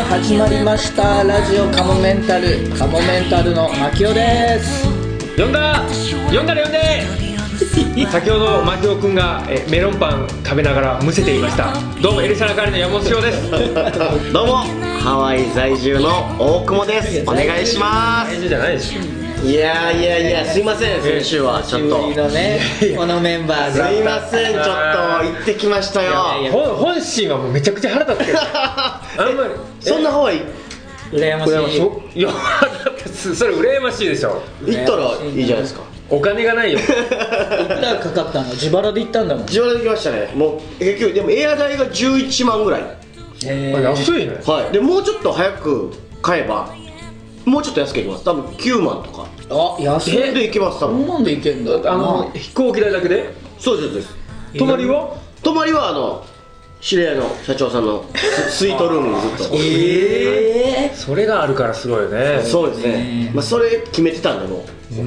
始まりました。ラジオカモメンタル。カモメンタルの牧雄です。呼んだ。呼んだら呼んで。先ほど牧雄君がえメロンパン食べながらむせていました。どうもエリシャナカリの山本翔です。どうもハワイ在住の大久保です。お願いしま大事じゃないでしょ。すいやいやいやすいません先週はちょっと。ねこのメンバーすでいませんちょっと行ってきましたよ。本本心はもうめちゃくちゃ腹立ってるあんまり。そんなハワイ羨ましい。そい。やそそれ羨ましいでしょ。行ったらいいじゃないですか。お金がないよ。いくらかかったの？自腹で行ったんだもん。自腹で行きましたね。もう結局でもエア代が11万ぐらい。安いね。はい。でもうちょっと早く買えばもうちょっと安く行きます。多分9万とか。あ安い。で行けます多分。こんなんで行けんだあの飛行機代だけで？そうですそうです。泊まりは？泊まりはあの知り合いの社長さんのス スイートルームにずっと。ええそれがあるからすごいよね。そうですね。ね、まあ、それ決めてたんでもう、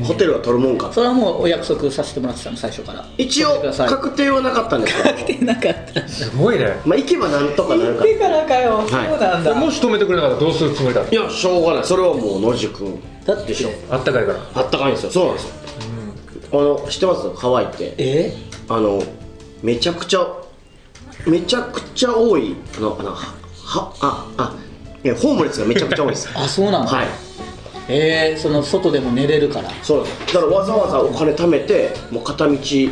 ホテルは取るもんかそれはもうお約束させてもらってたの最初から。一応確定はなかったんですけどなかった。すごいね。まあ行けばなんとかなるか行ってからかよ、い。そうなんだ。もし止めてくれなかったらどうするつもりだった？いやしょうがない。それはもう野宿。君だってでしょ。あったかいから。あったかいんですよ。そうなんですよ、あの知ってます？ハワイって。え？あのめちゃくちゃめちゃくちゃ多いあのあのははああいやホームレスがめちゃくちゃ多いです。あそうなの？はいえー、その外でも寝れるから。そう。ですだからわざわざお金貯めてもう片道切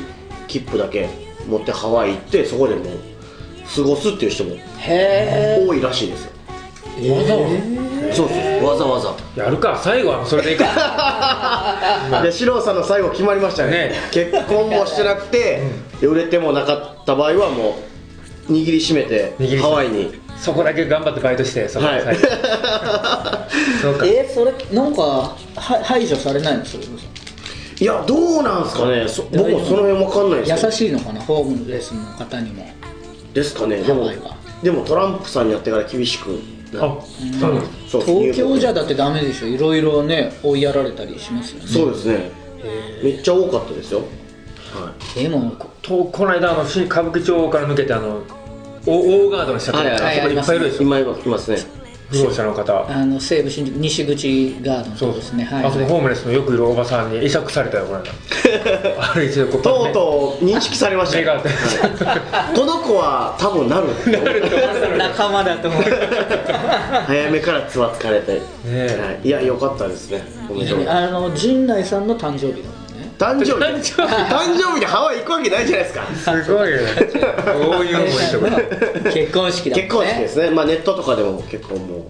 符だけ持ってハワイ行ってそこでもう過ごすっていう人もへえ多いらしいですよ。ー、わざわそうですわざわざ。やるか。最後はそれでいいか。で四郎さんの最後決まりましたね。ね。結婚もしてなくて、で売れてもなかった場合はもう握りしめて握りしめて。ハワイにそこだけ頑張ってバイトしてそこはい。そうか。えー、それなんかは排除されないの？それいやどうなんですかね。そ僕もその辺わかんないです優しいのかな？ホームレスの方にも。ですかね。でもでもトランプさんにやってから厳しくなあそうなんだそう東京じゃだだってダメでしょ。いろいろね追いやられたりしますよね。そうですね。めっちゃ多かったですよ。はでもとこの間あの新歌舞伎町から抜けてあのオオーガードの下とか、はいはい。いっぱいいるでしょ？い今いますね。不動産の方。あの西武新宿西口ガードそうこですね。はいあそこホームレスのよくいるおばさんに会釈されたよこの間。歩いてる子とうとう認識されましたこの子は多分なる。仲間だと思う。早めからつわつかれて、ねえ。はい、いや良かったですね。あの陣内さんの誕生日誕生日。誕生日。でハワイ行くわけないじゃないですか。すごいよね。こういうのもいいとこ結婚式だ結婚式ですね。まあネットとかでも結構もう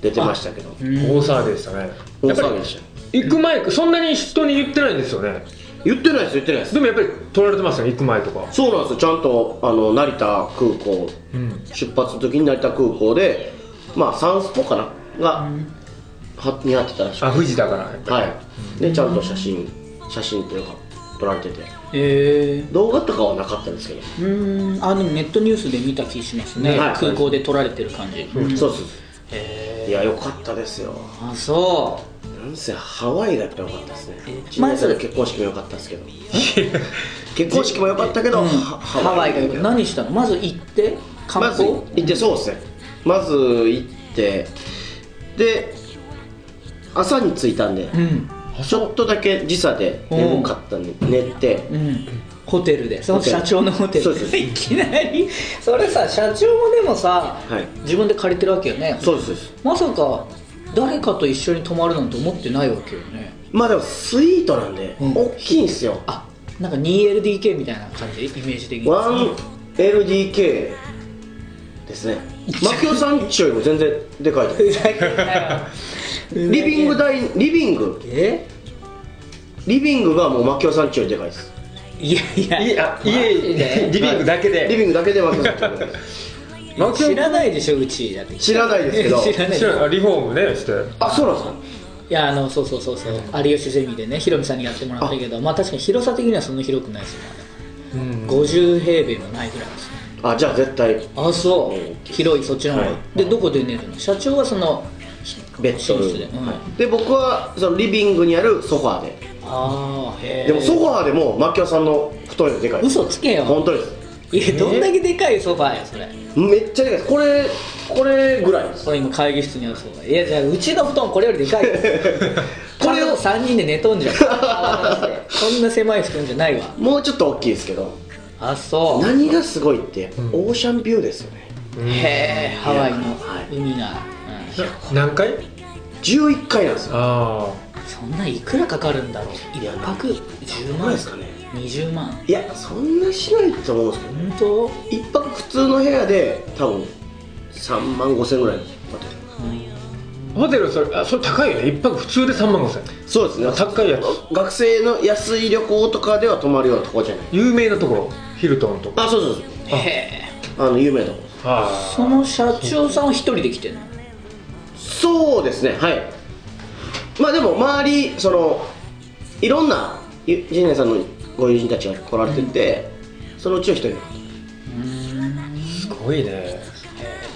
出てましたけど。大騒ぎでしたね。大騒ぎでした。行く前そんなに人に言ってないんですよね。言ってないです言ってないです。でもやっぱり取られてますよね行く前とか。そうなんですよ。ちゃんとあの成田空港、うん。出発の時に成田空港でまあサンスポかな。が、はになってたらしくあ富士だから。やっぱはい。でちゃんと写真写真っていうか撮られてて。え動画とかはなかったんですけど、ー、うーん。あでもネットニュースで見た気しますね、はい。空港で撮られてる感じ、そうです。へいや良かったですよ。ーあそなんせハワイがやっぱ良かったですね。え陣内さんの結婚式も良かったですけど。結婚式も良かったけど、う、うん、はハワイがよく何したの？まず行って？観まず光、行ってそうですね。まず行ってで朝に着いたんで、うんちょっとだけ時差で眠かったんで寝て。うん。ホテルで。その社長のホテルで。すいきなり？それさ社長もでもさ、はい。自分で借りてるわけよね。そうです。まさか誰かと一緒に泊まるなんて思ってないわけよね。まあでもスイートなんで、うん。大きいんですよ。あなんか 2LDK みたいな感じ？イメージ的に 1LDK ですね。牧雄さんちよりも全然でかいと思うリビングダイリビング？え？リビングがもう牧雄さんちよりでかいです。いやいや。家あマジ家でリビングだけリでビングだけで牧雄さんちよりでかいです。知らないでしょうちだって知らないですけど。知らないリフォームねして。あそうなんですか。いやあのそうそうそうそう。有吉ゼミでねヒロミさんにやってもらったけどまあ確かに広さ的にはそんな広くないですよ、うん。50平米もないぐらいですねあじゃあ絶対。あそう。うん。広いそっちの方が、はい。でどこで寝るの？社長はそのベッドルームはい。で僕はそのリビングにあるソファーで。ああへえでもソファーでも牧雄さんの布団よりでかい嘘つけよ。本当です。いやどんだけでかいソファーやそれ。めっちゃでかい。ですこれこれぐらいです。これ今会議室にあるソファー。いやじゃあうちの布団これよりでかいよ。これを3人で寝とんじゃん。そんな狭い布団じゃないわ。もうちょっと大きいですけど。あそう。何がすごいってオーシャンビューですよね。へえハワイの。はい。海が、うん 何回？11回なんですよ。あそんないくらかかるんだろう。一泊？10どう万ですかね。20万。いやそんなしないと思うんですけど本当？一泊普通の部屋で多分3万5千ぐらい。ホテルそれあそれ高いよね。一泊普通で3万5千。そうですね。高いや学生の安い旅行とかでは泊まるようなとこじゃない？有名なところ？ヒルトンとか。あそうそうそう。へえ。あの有名なとこ。あ。その社長さんは一人で来てんの？そうですねはい。まあでも周りそのいろんなゆ陣内さんのご友人たちが来られてて、そのうちの一人。すごいね。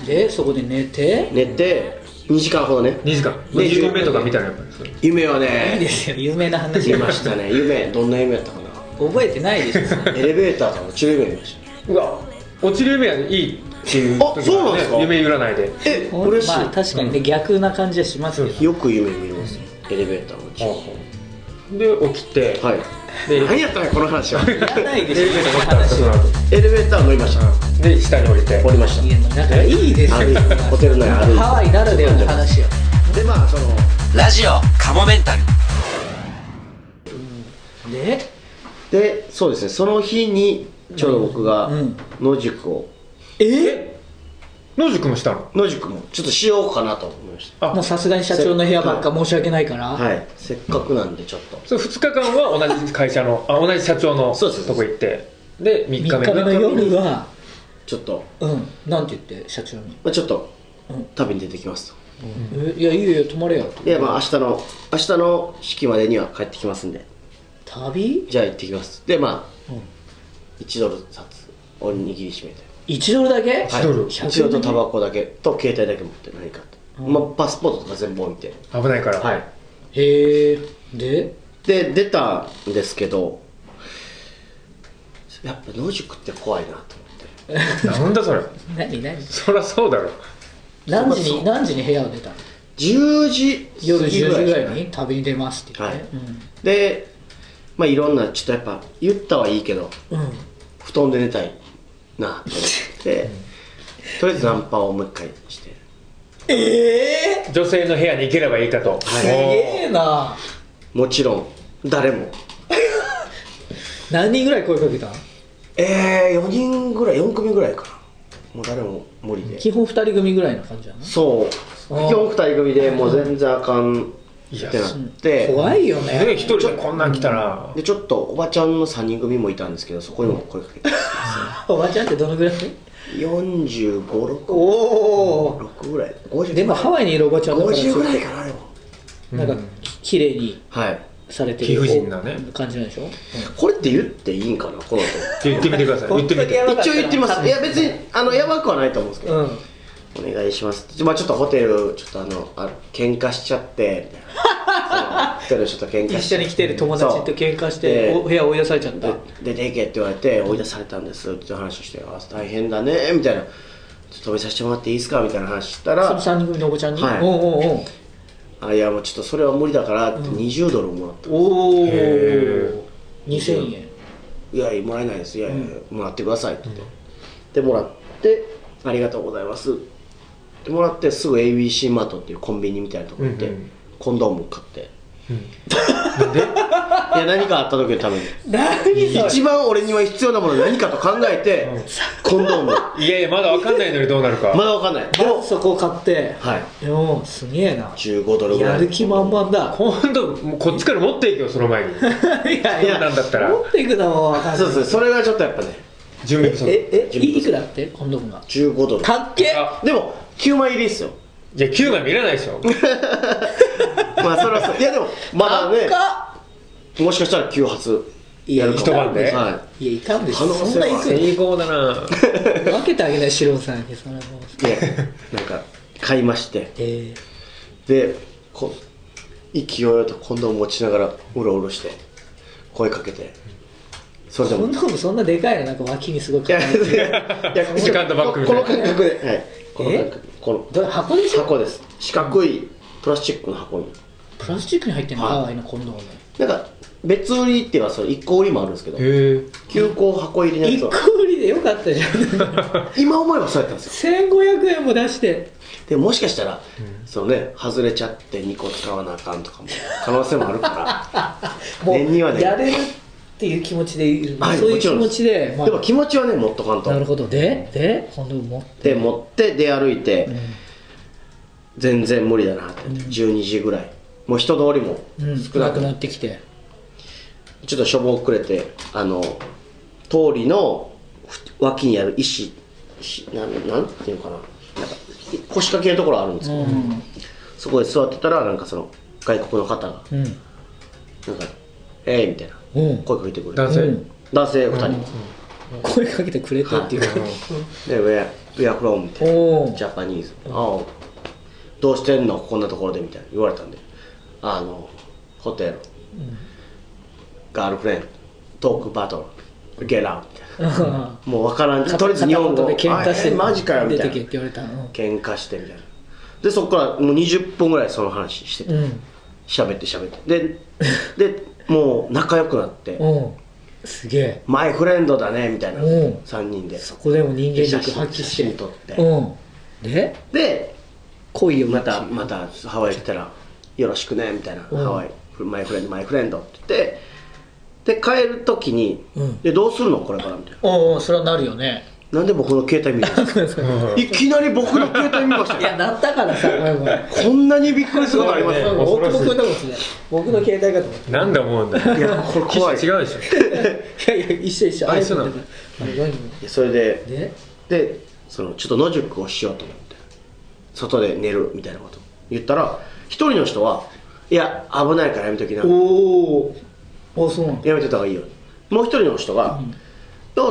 でそこで寝て？寝て2時間ほどね。2時間。で2時間目とか見たらやっぱり夢はいいでねすよ。有名な話。見ましたね。夢どんな夢やったかな。覚えてないでしょ。エレベーターから落ちる夢見ましうわ落ちる夢はいいっていうあそうなんですか？夢占いで。たえ嬉しい、まあ確かにね、逆な感じはしますけど。よく夢見るんです。よエレベーター落ちるで起きて。はい。で何やったんやこの話は。いらないでしょエレベーター乗その話。っエレベーター乗りました。で下に降りて。降りました。いやもうだからいいですよ。ホテル内歩いて。ハワイならではの話よ。でまあそのラジオカモメンタル。で？でそうですね。その日にちょうど僕がうん。野宿を。え？野宿もしたの？野宿も。ちょっとしようかなと思いましあ。もうさすがに社長の部屋ばっか申し訳ないから、たはい。せっかくなんでちょっと。それ2日間は同じ会社の あ同じ社長のそうです。とこ行って。で3 3日目日目の夜はちょっと、うん。なんて言って社長に？まあ、ちょっとうん。旅に出てきますと。えいやいいよ泊まれよと。いやまあ明日の明日の式までには帰ってきますんで。旅？じゃあ行ってきます。でまあうん1ドル札おにぎりしめて。1ドルだけ？1ドル。1ドルとタバコだけと携帯だけ持って何かと、まあ、パスポートとか全部置いて。危ないから。はい。へえ。で？で出たんですけどやっぱ野宿って怖いなと思って。なんだそれ？何何？そりゃそうだろ。何時に何時に部屋を出たの？10時夜10時ぐらいに旅に出ますって言って、でまあいろんなちょっとやっぱ言ったはいいけどうん、うん、布団で寝たいなと思ってとりあえずナンパをもう一回してええ女性の部屋に行ければいいかと、すげえな。もちろん誰も。何人ぐらい声かけたえー、4人ぐらい4組ぐらいかな。もう誰も無理で。基本2人組ぐらいの感じな。のそう。基本2人組でもう全然あかん。いやってなって。怖いよね。ね一人でこんなん来たら。でちょっとおばちゃんの3人組もいたんですけどそこにも声かけて。おばちゃんってどのぐらい？4 5 6おお。6ぐらい。50でもハワイにいるおばちゃんだから50ぐらいかなでも。なんかき綺麗にはい。されてる貴婦人なね。感じなんでしょ、これって言っていいんかなこの後 言ってみてください。言ってみて一応言ってみますいや別にあのやばくはないと思うんですけど、うんお願いします。まあちょっとホテルちょっとあのあ喧嘩しちゃってみたいなホテルちょっと喧嘩一緒に来てる友達と喧嘩してでお部屋追い出されちゃった。で出ていけって言われて追い出されたんです。って話をしてあ大変だねみたいな。ちょっと止めさせてもらっていいですか？みたいな話したらその3人組のおばちゃんに、はい。おうおうおう。あいやもうちょっとそれは無理だからって20ドルもらった、おおへ2000円いやいやもらえないです。いやいや、もらってくださいって言って、でもらってありがとうございますでもらってすぐ ABC マートっていうコンビニみたいなとこ行って、うんうん。コンドーム買って。なんで？いや何かあった時のために。一番俺には必要なものは何かと考えて、コンドーム。いやいやまだ分かんないのにどうなるか。まだわかんない。でもそこを買って。はい。でもすげえな。15ドルぐらい。やる気満々だ。今度もうこっちから持っていけよその前に。いやいや。なんだったら。持っていくのも分かんない。そうですねそれがちょっとやっぱね。準備不足。ええいいくらって？コンドームが。15ドル。かっけ！あ。でも9枚入りですよ。いや9枚見らないでしょ。まあそれはそう。いやでもまだねもしかしたら9発やるかも。一晩で。はい。いやいかんでしょそんな行く成功だなの分けてあげない四郎さんにそれもうでなんか買いまして。えでこ勢いよとコンドーム持ちながらうろうろして声かけて「それでも。コンドームそんなでかいのなんか脇にすごいいやいやこの感覚で、はい、このこのどれ箱でしょ？箱です。四角いプラスチックの箱に。プラスチックに入ってんの？はい。ハワイのコンドームなんか別売りっていうのはそれ1個売りもあるんですけど。へえ9個箱入りのや一つは個売りでよかったじゃん。今思えばそうやったんですよ。1500円も出して。でもしかしたら、そのね外れちゃって2個使わなあかんとかも可能性もあるから。も念にはねうやれるっていう気持ちでいる、はいそういう気持ちで、まあ。でも気持ちはね持っとかんとなるほど。ででコンドーム持ってで持って出歩いて、全然無理だなって、12時ぐらい。もう人通りもうん。少なくなっなくなってきて。ちょっとしょぼくれてあの通りの脇にある石石なんなんていうのかな。なんか腰掛けるところあるんですけど、うん。そこで座ってたらなんかその外国の方が。うん。なんか「えい」みたいな。うん声かけてくれる男性。うん。男性2人、声かけてくれたっていう。か、で「Where, where from?」みたいな。ジャパニーズ「ああどうしてんの？こんなところで」みたいな。言われたんで「あのホテル、ガールフレンド。トークバトル。ゲラウ」みたいなもう分からん。とりあえず日本語。で喧嘩してマジかよ。みたいな出てけって言われたの。喧嘩してみたいな。でそこからもう20分ぐらいその話してて。うん。喋って喋って。ででもう仲良くなってうん。すげえマイフレンドだねみたいなうん。3人で。そこでも人間力発揮写して。真撮って。うん。で？で恋をまたまたハワイ来たらよろしくねみたいな、うん。ハワイマイフレンドマイフレンドって言ってで帰る時に、うん。でどうするの？これからみたいな。おおそれはなるよねなんで僕の携帯見るんですかいきなり僕の携帯見ましたよ。いやなったからさ。こんなにびっくりすることあります？そうね僕僕の僕の携帯かと思っなんだ思うんだよ。いやこれ怖い。違うでしょ。たいやいや一緒一緒。あそうなの？それでででそのちょっと野宿をしようと思って外で寝るみたいなこと言ったら一人の人はいや危ないからやめときな。おおおそうやめてた方がいいよ。もう一人の人が「いや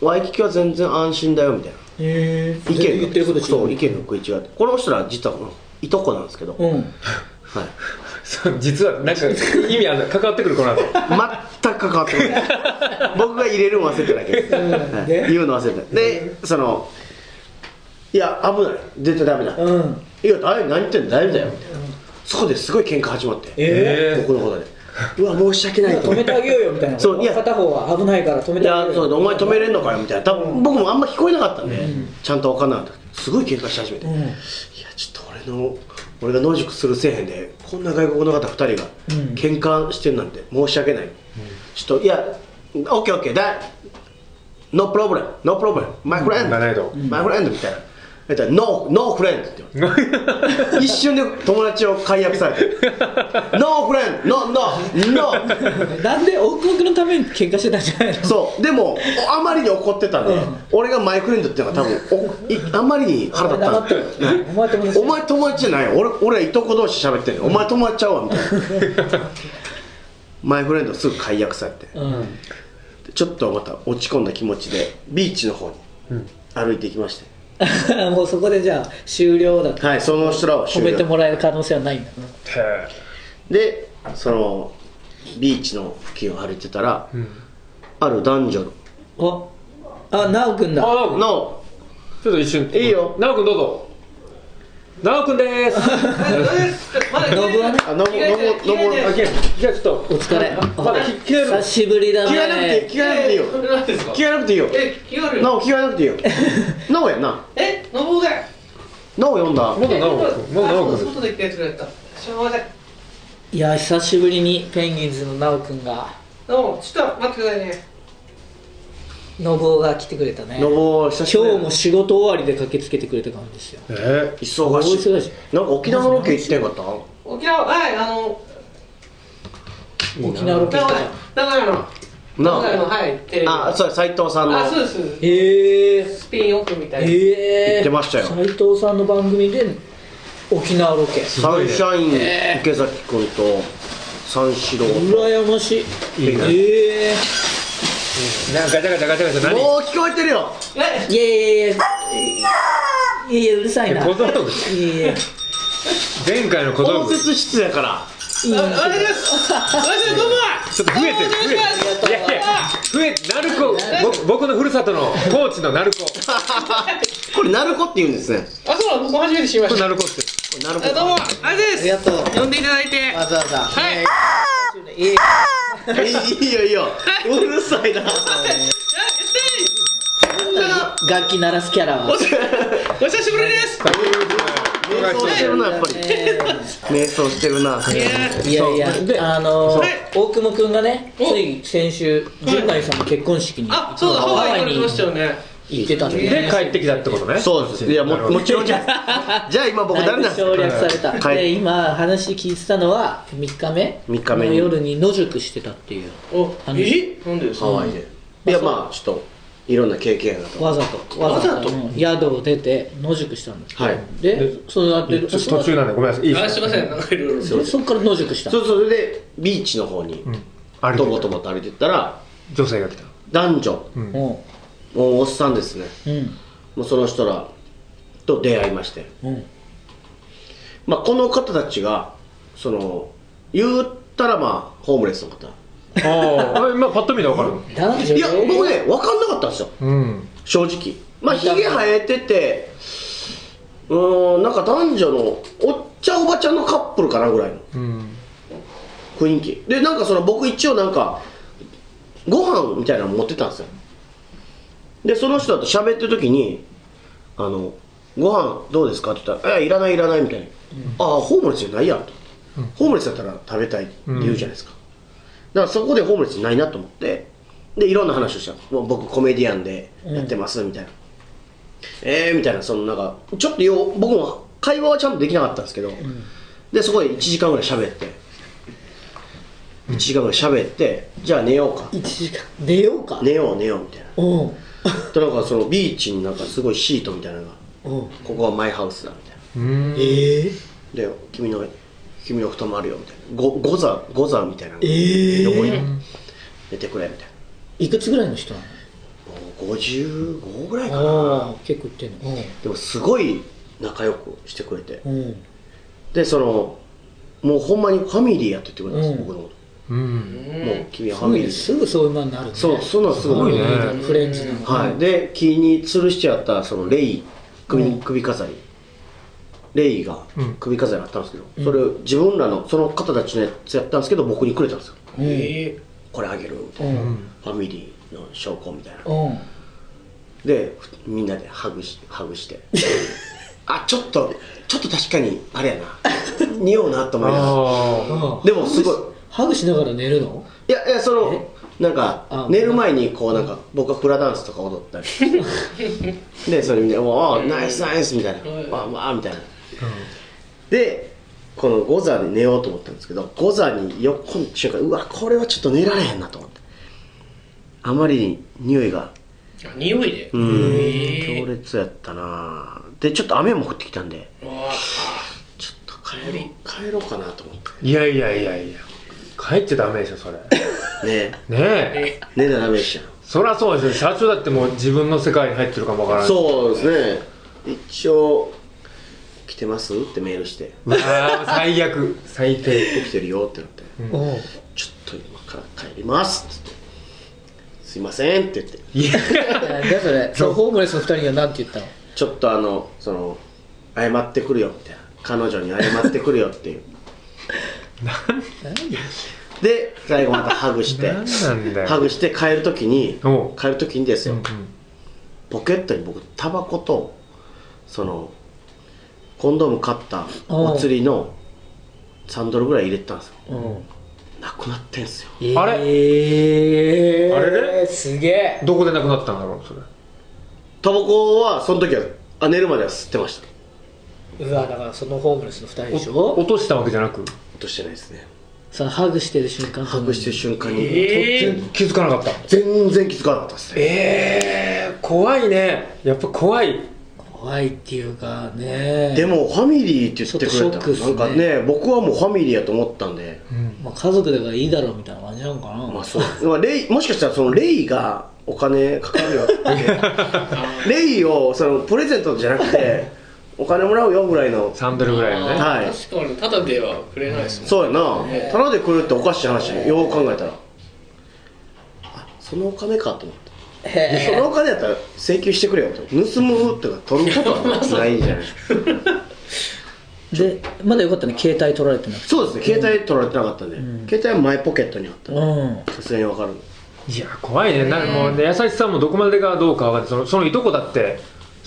ワイキキは全然安心だよ」みたいな。へえ意見が。言ってること違う。そう意見が食い違ってこの人ら実はこのいとこなんですけど、うん。はい、そう実はなんか意味ある関わってくるこの後。全く関わってこない。僕が入れるの忘れてただけです、はい。で？言うの忘れてたでその「いや危ない。絶対ダメだ」うん。いや何言ってんの？大丈夫だよ」みたいな。そこですごい喧嘩始まって。ええ僕のことでうわ申し訳ないと。止めてあげようよみたいな。そういや。片方は危ないから止めいてあげようよ。やそうだお前止めれんのかよみたいな。多分僕もあんま聞こえなかったんで、ちゃんと分かんなかった。すごい喧嘩し始めて、いやちょっと俺の俺が野宿するせえへんでこんな外国の方2人がうん。喧嘩してんなんて申し訳ない、ちょっといやオッケーオッケーだ No problem No problem My friend、なるほど My friend みたいな言ったら No No friend って言われて。一瞬で友達を解約されて。No friend No No No. なんで王国のために喧嘩してたんじゃないの？そう。でもおあまりに怒ってたんで、うん。俺がマイフレンドっていうのが多分おいあまりに腹立った。ん。でお前友達じゃないよ。俺俺はいとこ同士喋ってんの。お前友達ちゃうわみたいな。マイフレンドすぐ解約されて。うん。ちょっとまた落ち込んだ気持ちでビーチの方に歩いていきまして、もうそこでじゃあ終了だと。はいその人らは止終了。めてもらえる可能性はないんだな。へでそのビーチの付近を歩いてたら、ある男女ああなおくんだ。えあ直君。のちょっと一瞬。いいよ。直君どうぞ直君でーすノブはねあののぼのぼあじゃあちょっとお疲れ。まだ久しぶりだ着替えなくていいね着替えなくていいよ。着替えなくていいよ。え、気がある？なお着替えなくていいよ。なお やんな。え、のぼうが。なお読んだ。まだまだ外で着替えてくれた。すいません。いや久しぶりにペンギンズのなおくんが。ちょっと待ってくださいねノブオが来てくれたね。のぼ久しぶり今日も仕事終わりで駆けつけてくれた感じですよ。え忙しい。大忙しなんか沖縄のロケ行ってんかった？沖縄、はい、あの、沖縄ロケ名来た古屋、名古屋の、名古屋の、なはい、テレビ。のああそう斉藤さんの。あ、そうですえー、スピンオフみたいな。ええ言ってましたよ。斉藤さんの番組で沖縄ロケ。サンシャイン池崎君と三四郎羨ましい。いいね。えなんかガチャガチャガチャガチャ何？もう聞こえてるよ。え？えいやいやいやいやいやうるさいな。小僧いやいや。前回の小道具。ち応接室やから。お願いします。お願いします。どうもょっと増えてる増えてる。いやいや増え鳴子。僕僕のふるさとの高知の鳴子。こ これ鳴子って言うんですね。あそうなの？僕初めて知りまれした。鳴子ってこれ鳴子あどうもあれです。ありがとう。呼んでいただいて。わざわざ。はい。いいいいよいいよ。うるさいな。楽器鳴らすキャラは。お久しぶりです。瞑想してるなやっぱり。え瞑想してるな。いやーいやあのはい大久保君がねお。つい先週陣内さんの結婚式にあそうだハワイ行かれてましたよね行ってたんでで帰ってきたってことね。そうです。いやももちろんじゃ じゃあ今僕誰なんです省略された、はい。で今話聞いてたのは3日目。三日目に。の夜に野宿してたっていう。お話え？なんでですか？ハワイで。いやまあちょっといろんな経験がと。わざと。わざと。うん宿を出て野宿したんです。はい。でその後ちょっと途中なんでごめんなさい。いいですすいません。なんかいろいろ。でそこから野宿した。そうそれでビーチの方にとぼとぼと歩いてったら女性が来た。男女。うんうんもうおっさんですね。うん。もうその人らと出会いまして。うん。まあこの方たちがその言ったらまあホームレスの方。あ あ今パッと見てわかる。いや僕ね分かんなかったんですよ。うん。正直。まあひげ生えててうーんなんか男女のおっちゃんおばちゃんのカップルかなぐらいのうん。雰囲気。でなんかその僕一応なんかご飯みたいなの持ってたんですよでその人と喋ってる時に「あのご飯どうですか?」って言ったら「えいらないいらない」みたいに「ああホームレスじゃないやん」と、ホームレスだったら食べたいって言うじゃないですか、だからそこでホームレスないなと思ってでいろんな話をした。もう僕コメディアンでやってますみたいな、えーみたいなそのなんかちょっとよう僕も会話はちゃんとできなかったんですけど、でそこで1時間ぐらい喋って。1時間ぐらい喋ってじゃあ寝ようか。1時間。寝ようか。寝よう寝ようみたいな なんかそのビーチになんかすごいシートみたいなのがうん。ここはマイハウスだみたいな。うん。ええで君の君の布団もあるよみたいな。ゴゴザゴザみたいなのええ横に寝てくれみたいいくつぐらいの人ななもう55ぐらいかのな。ああ結構いってんの。でもすごい仲良くしてくれて。でそのもうほんまにファミリーやって言ってくれたんです、うん。僕のこうん。と、もう君はすぐにファミリーすぐそういうまになるね。そうそんなんすごいね。すごいねフレンズなのはい、で木に吊るしてあったそのレイ首,、うん。首飾り。レイがうん。首飾りあったんですけど、それを自分らのその方たちのやつやったんですけど僕にくれたんですよ。うん。え。これあげるみたいな、うん。ファミリーの証拠みたいな。うん。でふみんなでハグしハグして。あちょっとちょっと確かにあれやな。匂うなと思いながら。あでもすごいハグしながら寝るの？いやいやそのなんかあ寝る前にこうなんか僕はプラダンスとか踊ったり。でそれみんな「おおナイスナイス」みたいな「わあわあ」みたいな。でこのゴザで寝ようと思ったんですけどゴザに横に瞬間うわこれはちょっと寝られへんなと思って。あまりに匂いが。匂いで？うん。へ強烈やったなでちょっと雨も降ってきたんでちょっと帰ろう帰ろうかなと思っいやいやいやいや帰っちゃダメでしょそれ。てねねえ。え寝たらダメでした。そりゃそうですよ。社長だってもう自分の世界に入ってるかもわからない。そうですね。一応「来てます?」ってメールして。うわー最悪。最「低起きてるよ」ってなって。うん「ちょっと今から帰ります」っつって「すいません」って言って。いや。じゃあそれそのホームレスの二人には何て言ったの？ちょっとあのその謝ってくるよみたいな。彼女に謝ってくるよっていうで最後またハグして。何なんだよ。ハグして帰る時に帰る時にですよ、うんポケットに僕タバコとそのコンドーム買ったお釣りの3ドルぐらい入れてたんですよ。う。んなくなってんすよ。あれえー、あれ？れすげえ。どこで亡くなったんだろうそれ？タバコはその時はあ寝るまでは吸ってました。うわだからそのホームレスの二人でしょ？落としたわけじゃなく？落としてないですね。そのハグしてる瞬間。ハグしてる瞬間に、え全気づかなかった。全然気づかなかったですね。ええ怖いね。やっぱ怖い。怖いっていうかね。でもファミリーって言ってくれちょっとショックっすね。たなんかね僕はもうファミリーやと思ったんで。まあ、家族だからいいだろうみたいな感じなのかな、まあそう。まあレイもしかしたらそのレイがお金かかるよって。レイをそのプレゼントじゃなくてお金もらうよぐらいの。3ドルぐらいのね。はい。確かにただではくれないですもんそうやな。ただで来るっておかしい話よう考えたら。あそのお金かと思ってで そのお金やったら請求してくれよと。盗むとか取ることはないじゃない でまだよかったね。携帯取られてなくて。そうですね。携帯取られてなかったんで、携帯はマイポケットにあった。うん。さすがに分かる。いや怖いね。なもうね優しさもどこまでがどうか分かんない。そのそのいとこだって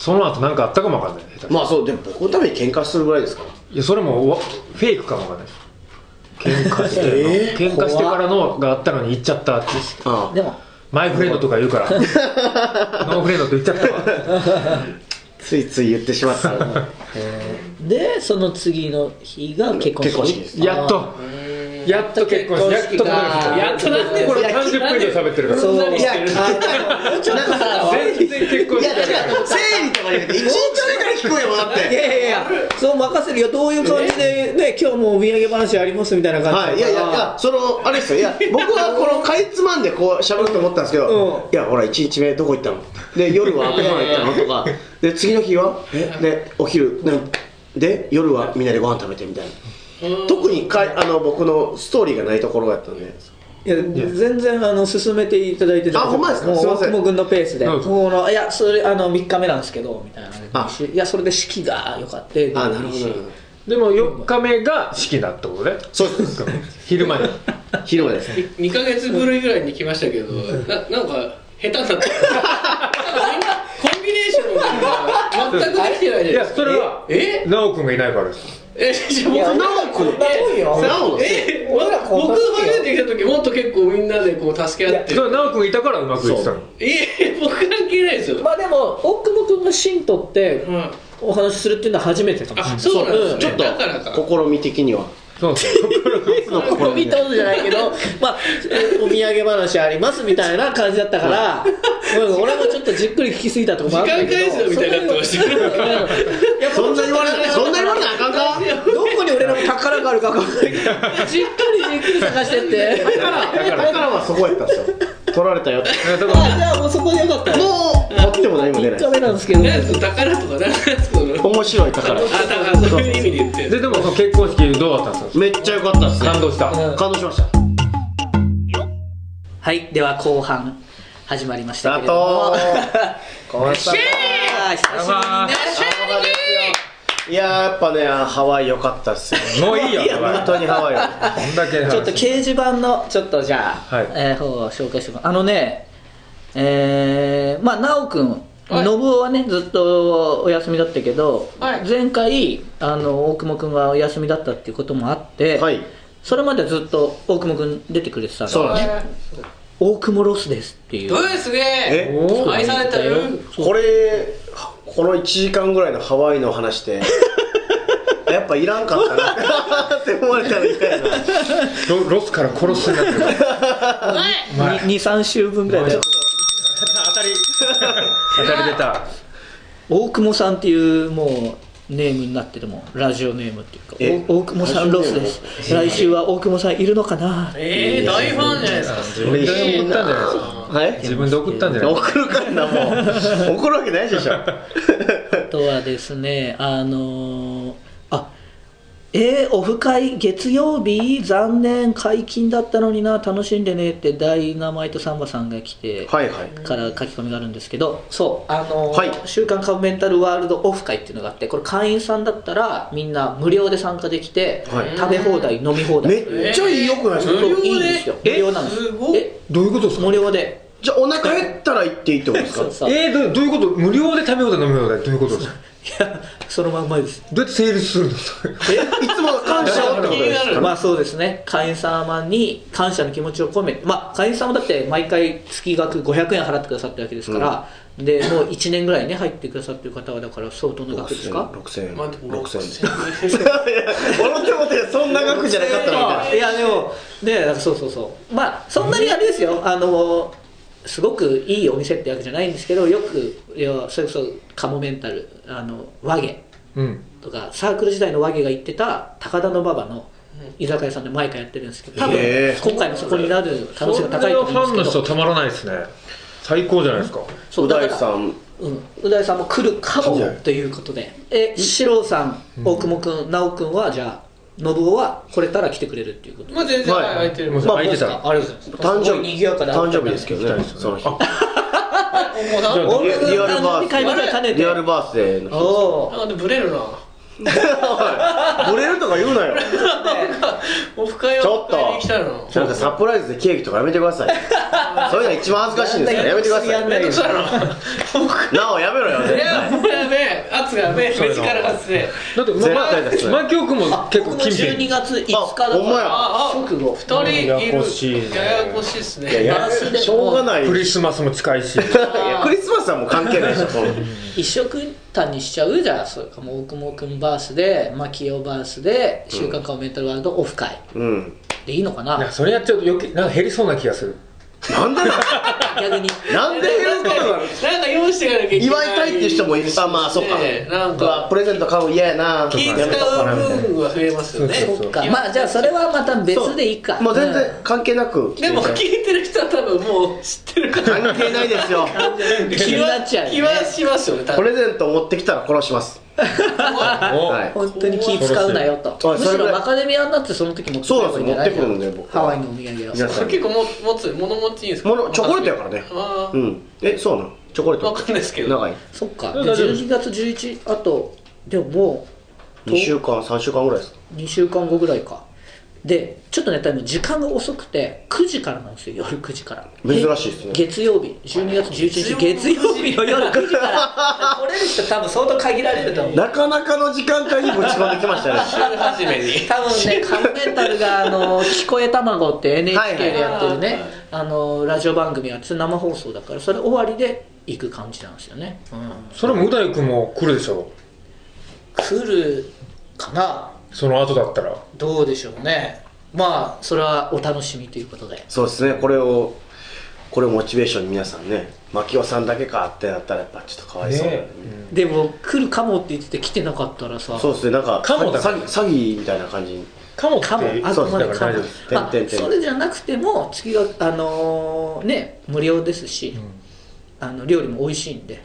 その後何かあったかも分かんない下手まあそうでも僕のために喧嘩するぐらいですから。いやそれもわフェイクかも分かんない。喧嘩してるの、え喧嘩してからのがあったのに言っちゃったって。ああでも。マイフレンドとか言うから。ノーフレンドって言っちゃったわ。ついつい言ってしまった。でその次の日が結婚式。結婚式です。やっとやっと結婚式やっとやっとな。んでこれ30分以上喋ってるからそういやあのちょっとさ全然結婚い。や式だから整理とかじゃなくて一日目から聞こえよだっいてやいやいや。そう任せるよ。どういう感じでね今日もお土産話ありますみたいな感じはい、いやいやいやそのあれですよ。いや僕はこのかいつまんでこう喋ると思ったんですけど、うん。いやほら1日目どこ行ったの？で夜はご飯行ったのとか。で次の日は？でお昼。ねで夜はみんなでご飯食べてみたいな特にかいあの僕のストーリーがないところやったんで。いや全然あの進めていただいてたあほんまですか？もうすいません。大久保君のペースで。どうぞこのいやそれあの3日目なんですけどみたいなあ。いやそれで式がよかったあなるほどなるほど。でも4日目が式だってことね。そうです。昼間に。昼間です。2ヶ月ぶりぐらいに来ましたけど、ななんか下手になってるコンビネーションが全くできてないいやじゃないですかそれはえ？奈くんがいないからです。えじゃあ僕なおくん。こんなもんよ。なおえ俺らこん僕な時よ初めて来た時もっと結構みんなでこう助け合って。それ奈くんがいたからうまくいってたの。え僕関係ないですよ、まあでも大久保君が信徒ってうん。お話しするっていうのは初めてかもしれあない。そうなんですね、ちょっとだからか。試み的にはそうそう。の試み見たことじゃないけど、まあ、お土産話ありますみたいな感じだったから、うん俺もちょっとじっくり聞きすぎたとこもあったけど、時間返すよみたいになってましたけどうん。いやそんな言われない。そんな言われないあかんか？どこに俺らの宝があるか分かんないけど、じっくりじっくり探してって。だからはそこやったんですよ。取られたよって。だか。らあじゃあもうそこでよかった。よ。もう持っても何も出ない。3日目なんですけど、宝とかなんか面白い宝。あだからそういう意味で言ってるででもその結婚式どうだったんですか？めっちゃ良かったですね。感動した、うん。感動しました。はい、では後半始まりましたあけれども。久しぶり。いやーやっぱねハワイ良かったっすよもういいよ本当にハワイちょっと掲示板のちょっとじゃあ、はい。えー方を紹介してもあのねえー、まあ奈くんはい。信夫はねずっとお休みだったけど、はい。前回あの大久保君がお休みだったっていうこともあって、はい。それまでずっと大久保君出てくれてたのそうなんです。大久保ロスですっていう。どうですねえ。愛されてる。これこの1時間ぐらいのハワイの話で やっぱいらんかったな。って思われたら痛いな。ロロスから殺すになってる。23週分ぐらいで当たり当たり出た。大久保さんっていうもうネームになっててもラジオネームっていうか大久保さんロスです。来週は大久保さんいるのかな？えー、大ファンじゃないですか。自分で送ったんじゃないですか。はい自分で送ったんじゃない？ですか送るかんなもう。送るわけないでしょ。あとはですねあのーあえー、オフ会月曜日？残念解禁だったのにな楽しんでねってダイナマイトサンバさんが来て、はいはい。から書き込みがあるんですけど。そうあのーはい。週刊カブメンタルワールドオフ会っていうのがあってこれ会員さんだったらみんな無料で参加できて、はい。食べ放題飲み放題。めっちゃいいよくないですか？無料で？いいんですよ。無料なんですすごいえ？どういうことですか？無料で。じゃあお腹減ったら行っていいってことですか？そうそう。いえー、どどういうこと？無料で食べ放題飲み放題どういうことですか？やそのまんまです。どうやって成立するんですかいつも感謝ってことですか？まあそうですね。会員様に感謝の気持ちを込めてまあ会員様だって毎回月額500円払ってくださってるわけですから、でもう1年ぐらいね入ってくださってる方はだから相当の額ですか？6000円まあ6000円いや俺って思ってそんな額じゃなかったのみたいないやでもでそうそうそう。まあそんなにあれですよ。あのすごくいいお店ってわけじゃないんですけどよくいやそれこそカモメンタルあの和芸うん。とかサークル時代の和芸が行ってた高田馬場の居酒屋さんで毎回やってるんですけど多分今回もそこになる可能性が高いと思それはファンのうんですけど人たまらないですね。最高じゃないですか。うそうだから大さん。うん、う大さんも来るかもということで。え四郎さん大久保君直君はじゃあ信夫は来れたら来てくれるっていうこと。まあ全然はい。空いてる。まあ空いてた。らありがとうございます。誕生すごい賑やかで誕生日ですけどね。その日 リリアルバース。会話兼ねて。リアルバースデーの日おおなんでブレるなブレるとか言うなよ。オフ会をちょっとを迎えに来たのなんかサプライズでケーキとかやめてくださいそういうの一番恥ずかしいんですからやめてくださいめんどくさいなおやめろよいやもうやべえ圧がやべえ目力がつってだって絶対ですま牧雄君も結構僕も12月5日だからあほんまや直後二人いるややこしいややこしいっすねしょうがないクリスマスも近いしクリスマスはもう関係ないでしょ一色単にしちゃうじゃあそれかもう大久保君バースで牧雄バースで「週刊カモメンタルワールドオフ会。うん」でいいのかな？なんかそれやっちゃうと余計なんか減りそうな気がする。なんでな 逆に。なんで減ることがあるなんか用意していかなきゃいけない祝いたいっていう人もいるあまあそうか。ねなんうわかプレゼント買うの嫌やな。気使やめとこうかなみたいなう分が増えますよね。そうそうそっか。まあじゃあそれはまた別でいいか。もう。全然ん関係なく。でも聞いてる人は多分もう知ってるから。関係ないですよ。気になっちゃうよね。気はしますよね多プ分レゼント持ってきたら殺します はい。本当に気使うなよと。むしろアカデミアになってその時持ってくそうればいいんじゃないなんですよハワイのお土産を。皆さん。結構も持つ物持ちいいんですか？ものチョコレートやからねうん。えそうなの？チョコレート。わかんないですけど。長い。そっか。でいや大丈夫12月11あとでももう2週間3週間ぐらいです。か2週間後ぐらいかでちょっとね多分時間が遅くて9時からなんですよ夜9時から。珍しいですね。月曜日12月11日月曜日の夜9時から。来れる人多分相当限られると思う。なかなかの時間帯にぶち込んできましたね。週初めに多分ね カモメンタルがあの聞こえ卵って NHK でやってるね、はいはいあのラジオ番組やって生放送だからそれ終わりで行く感じなんですよね、うん、それもう大君も来るでしょ。来るかなその後だったら。どうでしょうね。まあそれはお楽しみということで。そうですね。これをこれをモチベーションに皆さんね牧雄さんだけかってなったらやっぱちょっとかわいそう、ね。でも来るかもって言ってて来てなかったらさ。そうですね。なんかかもだ詐欺詐欺みたいな感じに。かもかも。あくまでだかも。まあそれじゃなくても次があのーね無料ですし、あの料理も美味しいんで、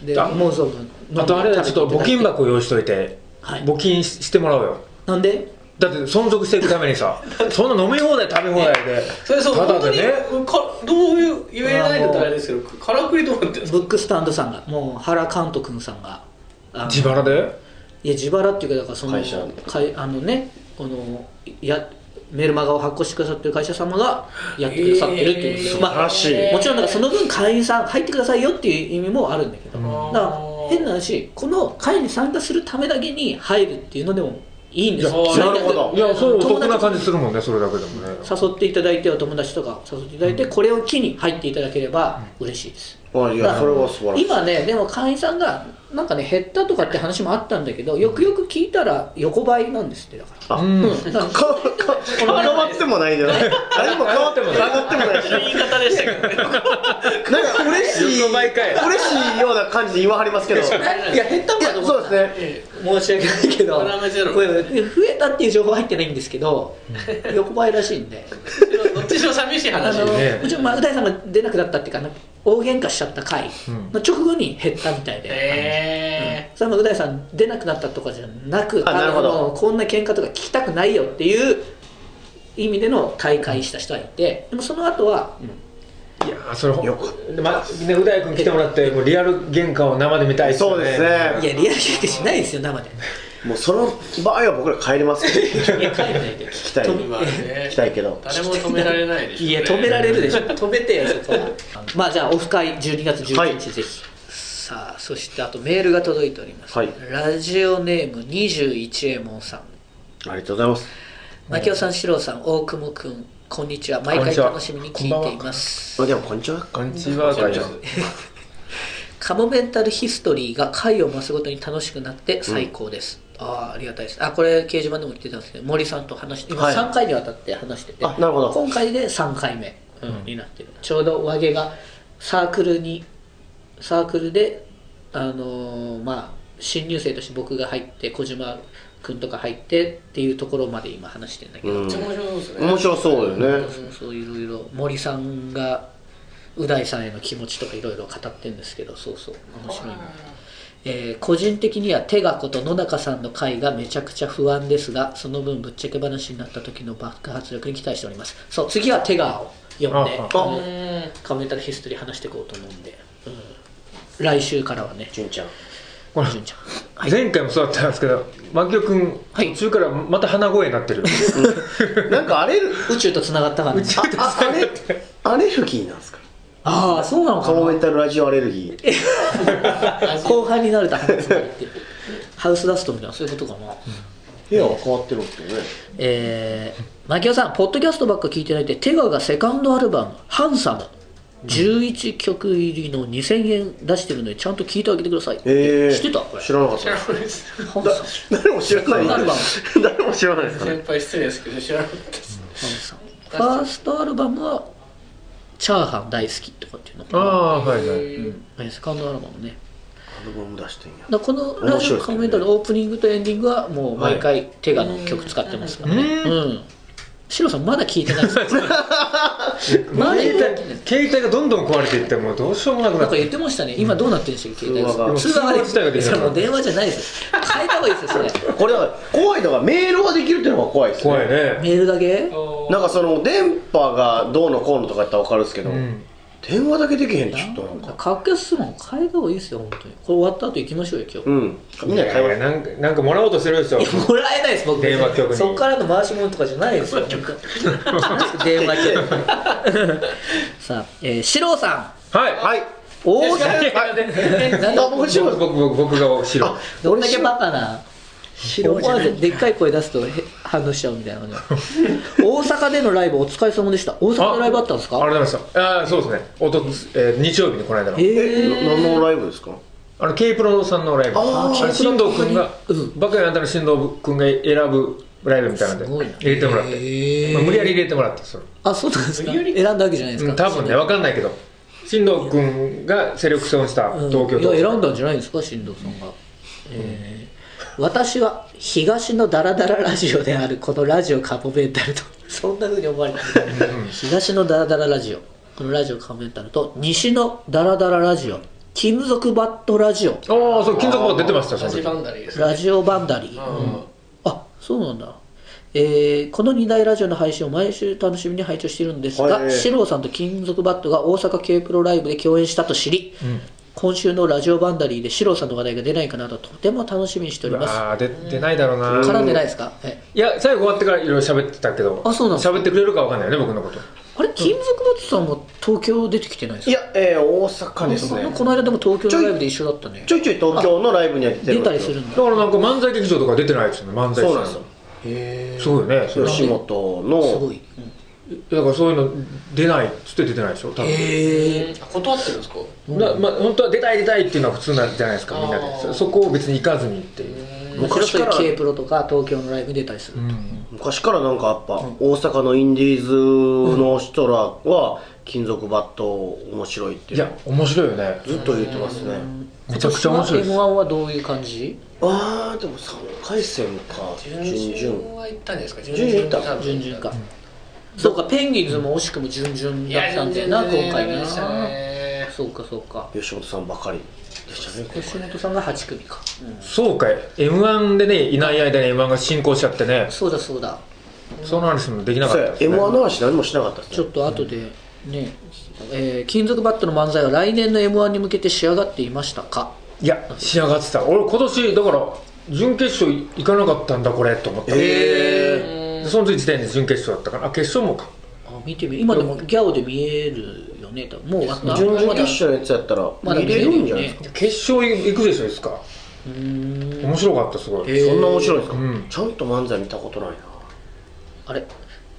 うん。であもうそ分あとあれちょっと募金箱用意しといて、はい。募金ししてもらおうよ。なんで？だって存続していくためにさ そんな飲み放題食べ放題で。それそうただでね。かどういう言えないのってあれですけどからくりどうなってるんですかブックスタンドさんがもう原監督さんがあの自腹で？いや自腹っていうかだからその会社。かいあのねこのやメルマガを発行してくださってる会社様がやってくださってるっていう、えーまあ素晴らしい。もちろんだからその分会員さん入ってくださいよっていう意味もあるんだけど、だから変な話この会に参加するためだけに入るっていうのでもいいんです。なるほど。いやそうお得な感じするもんねそれだけでもね。誘っていただいてお友達とか誘っていただいてこれを機に入っていただければ嬉しいです、あいやそれは素晴らしい。今ねでも会員さんがなんかね減ったとかって話もあったんだけどよくよく聞いたら横ばいなんですってだから。あ、うん。変わってもないじゃない。何も変わってもない。変わってもない。し言い方でしたけどねなんか嬉しい。横ばいかい嬉しいような感じで言わはりますけど。いいや減ったのかと思ったそうですね。申し訳ないけど増えたっていう情報入ってないんですけど 横ばいらしいんで。どっちにしろ寂しいあ話のね。もちろんまあう大さんが出なくなったっていうか大喧嘩しちゃった回の直後に減ったみたいで、へそれもう大さん出なくなったとかじゃなくあなるほど。のこんな喧嘩とか聞きたくないよっていう意味での大会した人はいてでもその後は、いやーそれほよかっまねう大君来てもらってもうリアル喧嘩を生で見たいっすよそうですね。いやリアル喧嘩しないですよ生でもうその場合は僕ら帰りますけど。いや帰らないで聞きたい。とーまあね。聞きたいけど。誰も止められないでしょうね。いや止められるでしょ。止めてよそこは。まあじゃあオフ会12月11はい。日ぜひ、さあそしてあとメールが届いております、はい。ラジオネーム21エモンさん。ありがとうございます。牧雄さん、四郎さん、大久保くん、こんにちは。毎回こんにちは。楽しみに聞いています。あでもこんにちは。こんにちは。こんにちは。カモメンタルヒストリーが回を増すごとに楽しくなって最高です。ああ、ありがたいです。あ、これ掲示板でも言ってたんですけど、森さんと話して、今はい。3回にわたって話してて、あなるほど。今回で3回目、うんになってる。ちょうど和毛がサークルに、サークルで、あのーまあ、新入生として僕が入って、小島君とか入ってっていうところまで今話してるんだけど、うん。めっちゃ面白そうですね。面白そうよね。そうそういろいろ。森さんがう大さんへの気持ちとかいろいろ語ってるんですけどそうそう。面白いな、えー個人的には手がこと野中さんの回がめちゃくちゃ不安ですがその分ぶっちゃけ話になった時の爆発力に期待しております。そう次は手がを読んでああ。うんカメンタルヒストリー話していこうと思うんで、うん、来週からはね。純ちゃん。これ純ちゃん。前回もそうだったんですけど牧雄君はい。途中からまた鼻声になってる。なんかアレル宇宙とつながったから、ね、ああれアレルギーなんですか？ああそうなのかカモメなンタルラジオアレルギー。後半になると鼻つながって。るハウスダストみたいなそういうことかな、部屋は変わってるんですけどね。えー、牧雄さんポッドキャストばっか聞いてないでテガがセカンドアルバム「ハンサム」11曲入りの2000円出してるのでちゃんと聞いてあげてください、えー、知ってた？これ知らなかった知らないです。ハンサム。誰も知らない。誰も知らないですかね。先輩失礼ですけど知らなかったです。ハンサム。ファーストアルバムは「チャーハン大好き」とかっていうのかな。ああはいはい。うん。えセカンドアルバムね。アルバム出してんや。だこのラジオカメンタルのオープニングとエンディングはもう毎回テガの曲使ってますからね。うんシロさんまだ聞いてないです。かまだ聞いてない携帯がどんどん壊れていってもうどうしようもなくなって。なんか言ってましたね。今どうなってるんでしたっけ携帯。通話が。通話が。通話自体が。できないそれもう電話じゃないですよ。変えた方がいいですよそれ。これは怖いのがメールができるっていうのが怖いですね。怖いね。メールだけなんかその電波がどうのこうのとかやったら分かるんですけど、うん電話だけできへんちょっとなんか。格安するの変えた方がいいですよ本当に。これ終わった後行きましょうよ今日。うん。みんなで会話なんかなんかもらおうとしてるでしょ。もらえないです僕電話局に。そっからの回し物とかじゃないですよ。電話局。さあ、えー、シロさん。はい。はい。大阪やいやなんだ僕白い僕僕僕が白どんだけバカな思わずでっかい声出すとへ反応しちゃうみたいなね大阪でのライブお疲れ様でした。大阪でライブあったんですか？ありがとうございましたああそうですね。おとつ、えー日曜日にこの間の。ええー、な何のライブですか？あの K プロさんのライブ。あーあの進藤君がうん。バカやあんたの進藤君が選ぶライブみたいなんで入れてもらって、へー。まあ、無理やり入れてもらってそれ。あそうなんですか？選んだわけじゃないですか？うん多分ね分かんないけど。進藤君がセレクションしたうん。東京いや選んだんじゃないですか？進藤さんが、えー私は東のダラダララジオであるこのラジオカモメンタルと そんな風に思われてる。東のダラダララジオ。このラジオカモメンタルと西のダラダララジオ。金属バットラジオ。ああそう金属バット出てましたそラジバンダリーですね。ラジオバンダリー、うん。あそうなんだ。えーこの2大ラジオの配信を毎週楽しみに拝聴しているんですが、はい。四郎さんと金属バットが大阪 K プロライブで共演したと知り、今週のラジオバンダリーで四郎さんの話題が出ないかなととても楽しみにしております。ああ出出ないだろうな。絡んでないですか？えいや最後終わってからいろいろ喋ってたけど。あそうなん喋ってくれるか分かんないよね僕のこと。あれ？金属バットさんも東京出てきてないですか？いや、えー、大阪ですね。この間でも東京のライブで一緒だったね。ちょいちょい東京のライブには出てる出たりするんだ。だからなんか漫才劇場とか出てないですよね漫才師そうなんですよ。へそうよね吉本すのごい、だからそういうの出ないっつって出てないでしょ多分。へえあ断ってるんですか？なまあ本当は出たい出たいっていうのは普通なんじゃないですか。みん。なでそそこを別に行かずにっていう。昔から K プロとか東京のライブに出たりする、昔からなんかやっぱ大阪のインディーズの人らは金属バット面白いっていや面白いよね。ずっと言ってますね。めちゃくちゃ面白いです。M1 はどういう感じ？ああでも3回戦か。準準々々は行ったんですか？準々行った。多分。準々か、そうかペンギンズも惜しくも準々だったんだよな今回なそうかそうか。吉本さんばかりでしたね吉本さんが8組か、そうかい。m 1でねいない間に m 1が進行しちゃってね。そうだそうだ。その話もできなかったですね。M1 の話何もしなかったね。ちょっと後でね、えー金属バットの漫才は来年の m 1に向けて仕上がっていましたか？いや仕上がってた。俺今年だから準決勝行かなかったんだこれと思った。えでその時点で準決勝だったから。あ決勝もか。あ見てみ今でもギャオで見えるよね。もう終わった準々決勝のやつやったらまだ見れるんじゃないですか？決勝行くでしょいつか。うーん。面白かったすごい、へー。そんな面白いんですか、うん。ちゃんと漫才見たことないな。あれ？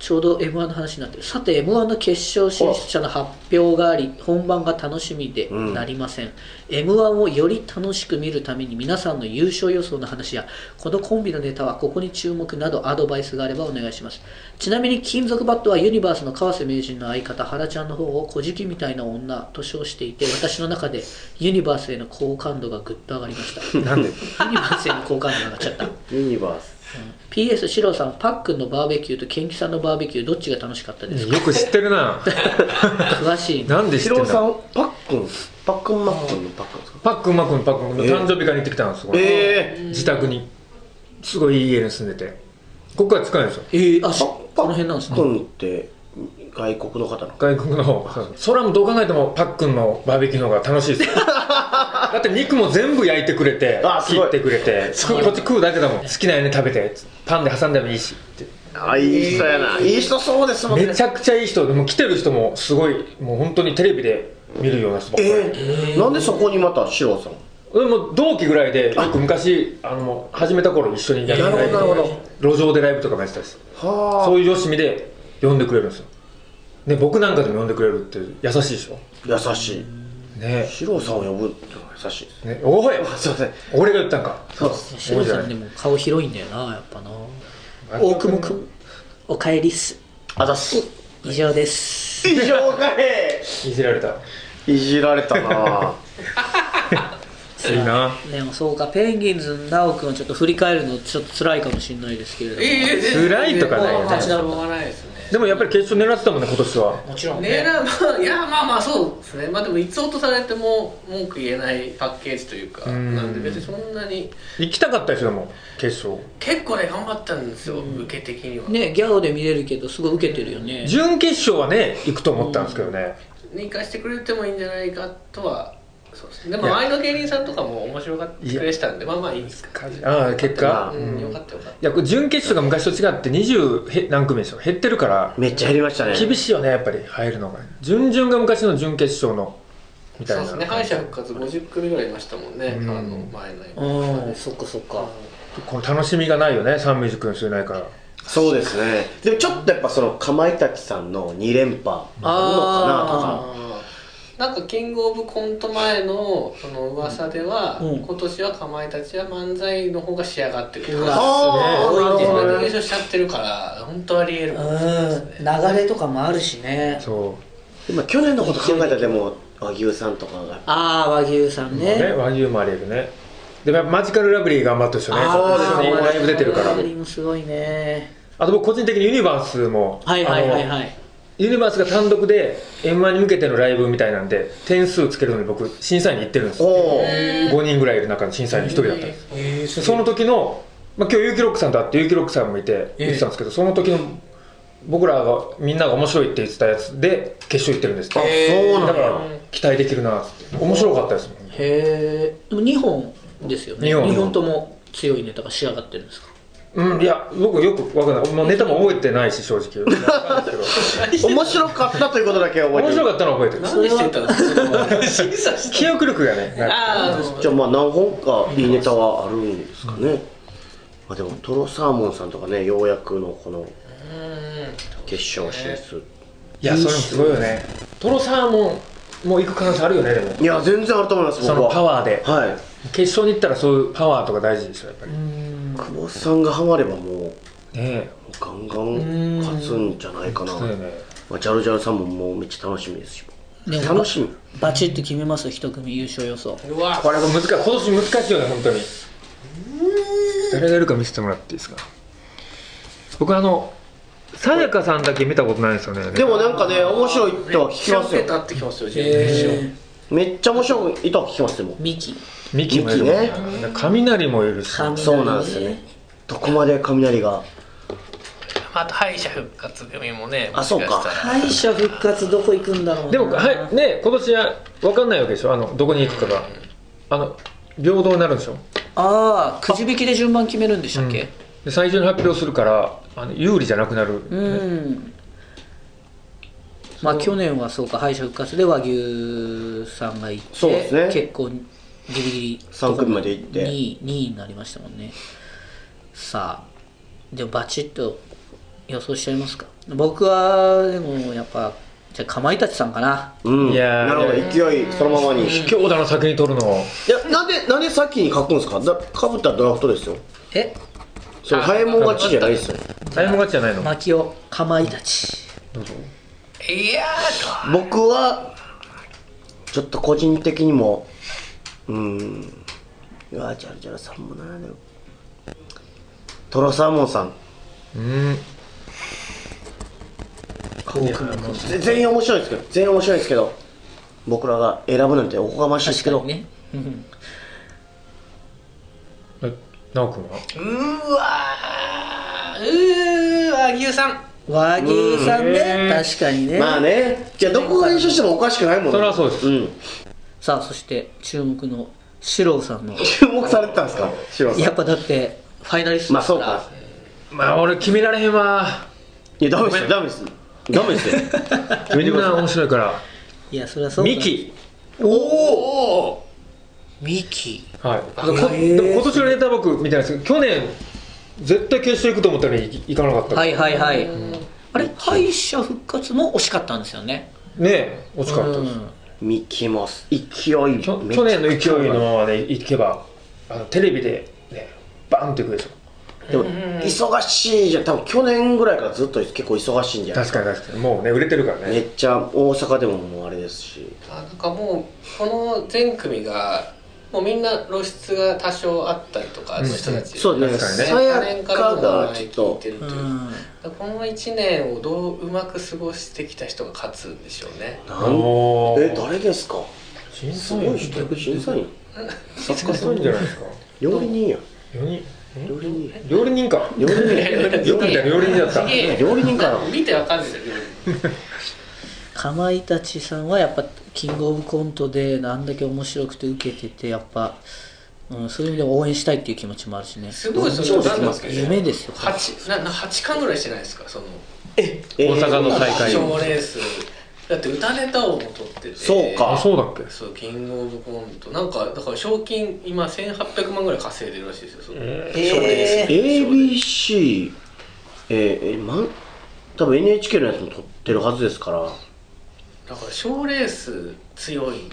ちょうど m 1の話になってる。さて m 1の決勝進出者の発表があり本番が楽しみでなりません、m 1をより楽しく見るために皆さんの優勝予想の話やこのコンビのネタはここに注目などアドバイスがあればお願いします。ちなみに金属バットはユニバースの川瀬名人の相方原ちゃんの方を小じきみたいな女と称していて私の中でユニバースへの好感度がぐっと上がりました。ユニなんで？バースへの好感度が上がっちゃった。ユニバース PS シローさんパックンのバーベキューとケンキさんのバーベキューどっちが楽しかったですか？よく知ってるな。詳しいな。なんで知ってんださんパックン？パックンマックンのパックンですか？パックンマックンパックンのえー。誕生日会に行ってきたんですよ、ええ自宅に。すごいいい家に住んでて。ここから近いんですよ。えー、あしパこの辺なんですパックねンって外国の方なの。外国のそれはもうどう考えてもパックンのバーベキューの方が楽しいです。よ だって肉も全部焼いてくれて切ってくれてこっち食うだけだもん。好きなように食べてパンで挟んでもいいしって。あいい人やな。いい人そうですもんね。めちゃくちゃいい人でも来てる人もすごいもう本当にテレビで見るような人ばっかり、えー、なんでそこにまたシロさん？でも同期ぐらいでよく昔あの始めた頃一緒にやるほどなるほど。路上でライブとかもやってたしはそういうよしみで呼んでくれるんですよね僕なんかでも呼んでくれるって優しいでしょ？優しい。ね。シロさんを呼ぶって優しいです。ね。おい！すいません。俺が言ったんか？そうです。シローさんでも顔広いんだよなやっぱな。大久保く。んおかえりっす。あざっす。以上です。以上かい。いじられた。いじられたな。いいな。でもそうかペンギンズ直君はちょっと振り返るのちょっと辛いかもしれないですけれども、ええ辛いとかないよねしょうがないですねでもやっぱり決勝狙ってたもんね今年は。もちろん。ねねまあいやまあまあそうですね。まあでもいつ落とされても文句言えないパッケージというかん。なんで別にそんなに。行きたかったでしょでも決勝結構ね頑張ったんですよ、受け的には、ねギャオで見れるけどすごい受けてるよね。準決勝はね行くと思ったんですけどね。に行かしてくれてもいいんじゃないかとはそうですね。でいや。も周りの芸人さんとかも面白がってくれてたんでまあまあいいんですかああ結果？うん。よかったよかっいやこれ準決勝が昔と違って20へ何組でしょ減ってるからめっちゃ減りましたね。厳しいよねやっぱり入るのが準々が昔の準決勝のみたいな。たそうですね。敗者復活50組ぐらいいましたもんね、うん。あの前のうん。そっかそっか。この楽しみがないよねサンミュージックの人いないから。そうですね。でもちょっとやっぱそのかまいたちさんの2連覇あるのかなとかなんかキングオブコント前のその噂では、うん。今年はかまいたちは漫才の方が仕上がってるうわあーすごいね自分で優なるほどね。勝しちゃってるから本当ありえるかもん。流れとかもあるしね。そ今去年のこと考えたらでも和牛さんとかが。ああ和牛さんうね。ね和牛もありえるね。でもやっぱマジカルラブリー頑張ってる人ね。あそうですね。ライブ出てるから。ラブリーもすごいね。あと僕個人的にユニバースもはいはいはいはいユニバースが単独で m 1に向けてのライブみたいなんで点数つけるのに僕審査員に行ってるんです。よおお5人ぐらいいる中の審査員の1人だったんです。でその時の、まあ、今日結城ロックさんと会って結城ロックさんもいて言ってたんですけど、その時の僕らがみんなが面白いって言ってたやつで決勝行ってるんです。ってそうなんだ。だから期待できるなって。面白かったですもんへえでも2本ですよね。二本。2本とも強いネタが仕上がってるんですか？うんいや僕よく分かんない。もうネタも覚えてないし正直。面白かったということだけは覚えてる。面白かったのは覚えてる。なんでしてたんですか審査して記憶力がね。なんかああじゃあまあ何本かいいネタはあるんですかね、まあ、でもトロサーモンさんとかねようやくのこの決勝進出。いやそれもすごいよね。トロサーモンも行く可能性あるよねでも。いや全然あると思います僕は。そのパワーで。はい。決勝に行ったらそういうパワーとか大事ですよやっぱり久保さんがハマればもうね。ガンガン勝つんじゃないかな、ね。まあ、ジャルジャルさんももうめっちゃ楽しみですよ。でも楽しみ。バチッと決めます一組優勝予想。うわこれが難しい。今年難しいよね本当に。誰がいるか見せてもらっていいですか？僕あのさやかさんだけ見たことないんですよね。でもなんかね面白いとは聞きますよ。桁ってきますよめっちゃ面白いとは聞きますよも。ミキ？ミキもいるもんミね。雷もいるし。雷。そうなんですよね。どこまで雷が。あと敗者復活組もねあそうか。敗者復活どこ行くんだろうな。でもはいね今年は分かんないわけでしょ？あのどこに行くかが。あの平等になるんでしょ？ああくじ引きで順番決めるんでしたっけ？で最初に発表するからあの有利じゃなくなる、うん、まあ去年はそうか敗者復活で和牛さんがいてそうですね。結構ギリギリ三組まで行って。2位2位になりましたもんね。さあでもバチッと予想しちゃいますか。僕はでもやっぱじゃあかまいたちさんかな。うん。いやー。なるほど。勢いそのままに。い卑怯だな先に取るの。やなんでなんで先に書くんですか？だかぶったらドラフトですよ。え？それ早いもん勝ちじゃないですよ。タイム勝ちじゃないの？牧雄かまいたちいやー僕はちょっと個人的にもうーんうわジャルジャルさんもなでも。トロサーモンさん。うん。ぜ全員面白いですけど全員面白いですけど僕らが選ぶなんておこがましいですけど、確かにね。うん。え直君は？うーわーうー和牛さん和牛さんね。うん。確かにね。まあね。じゃあどこが優勝してもおかしくないもんね。それはそうです。ん。さあそして注目の四郎さんの。注目されてたんですか？シロさん。やっぱだってファイナリストまあですから、そうか。まあ俺決められへんわいやダメですよ。ダメです。ダメですよ。みんな面白いから。いやそれはそうだ。ミキ。おおミキ。はい。でも今年のネタ僕見てないですけど去年絶対決勝行くと思ったのに行行かなかった。はいはいはい。あれ敗者復活も惜しかったんですよね。ねえ惜しかったです。うん。ミキモス勢い去年の勢いのままで行けばあのテレビでねバンっていくでしょ。でも忙しいじゃん。多分去年ぐらいからずっと結構忙しいんじゃない確かに確かに。もうね売れてるからね。めっちゃ大阪でももうあれですし。あなんかもうこの全組がもうみんな露出が多少あったりとかの人たち、そうね。確かにね。さやかがちょっと聞いてると。いううん。だからこの1年をどううまく過ごしてきた人が勝つんでしょうね。なんえ誰ですか？審すごい人審査員？作家さんじゃないですか。料理人や。4人。料理人。料理人か。料理人。よく見たら料理人だった。料理人かな？見てわかんない。ですよかまいたちさんはやっぱキングオブコントであんだけ面白くて受けててやっぱ、うん、そういう意味でも応援したいっていう気持ちもあるしね。すごいですどよっちもですけ？ね夢ですよ。8なな8巻ぐらいしてないですか？そのえ大阪の大会。賞レース。だって歌ネタ王も取ってて。そうか。あそうだっけ？そうキングオブコントなんかだから賞金今1800万ぐらい稼いでるらしいですよ。そのえ賞レース。ABC えー、えまん多分 NHK のやつも撮ってるはずですからだから賞レース強いっ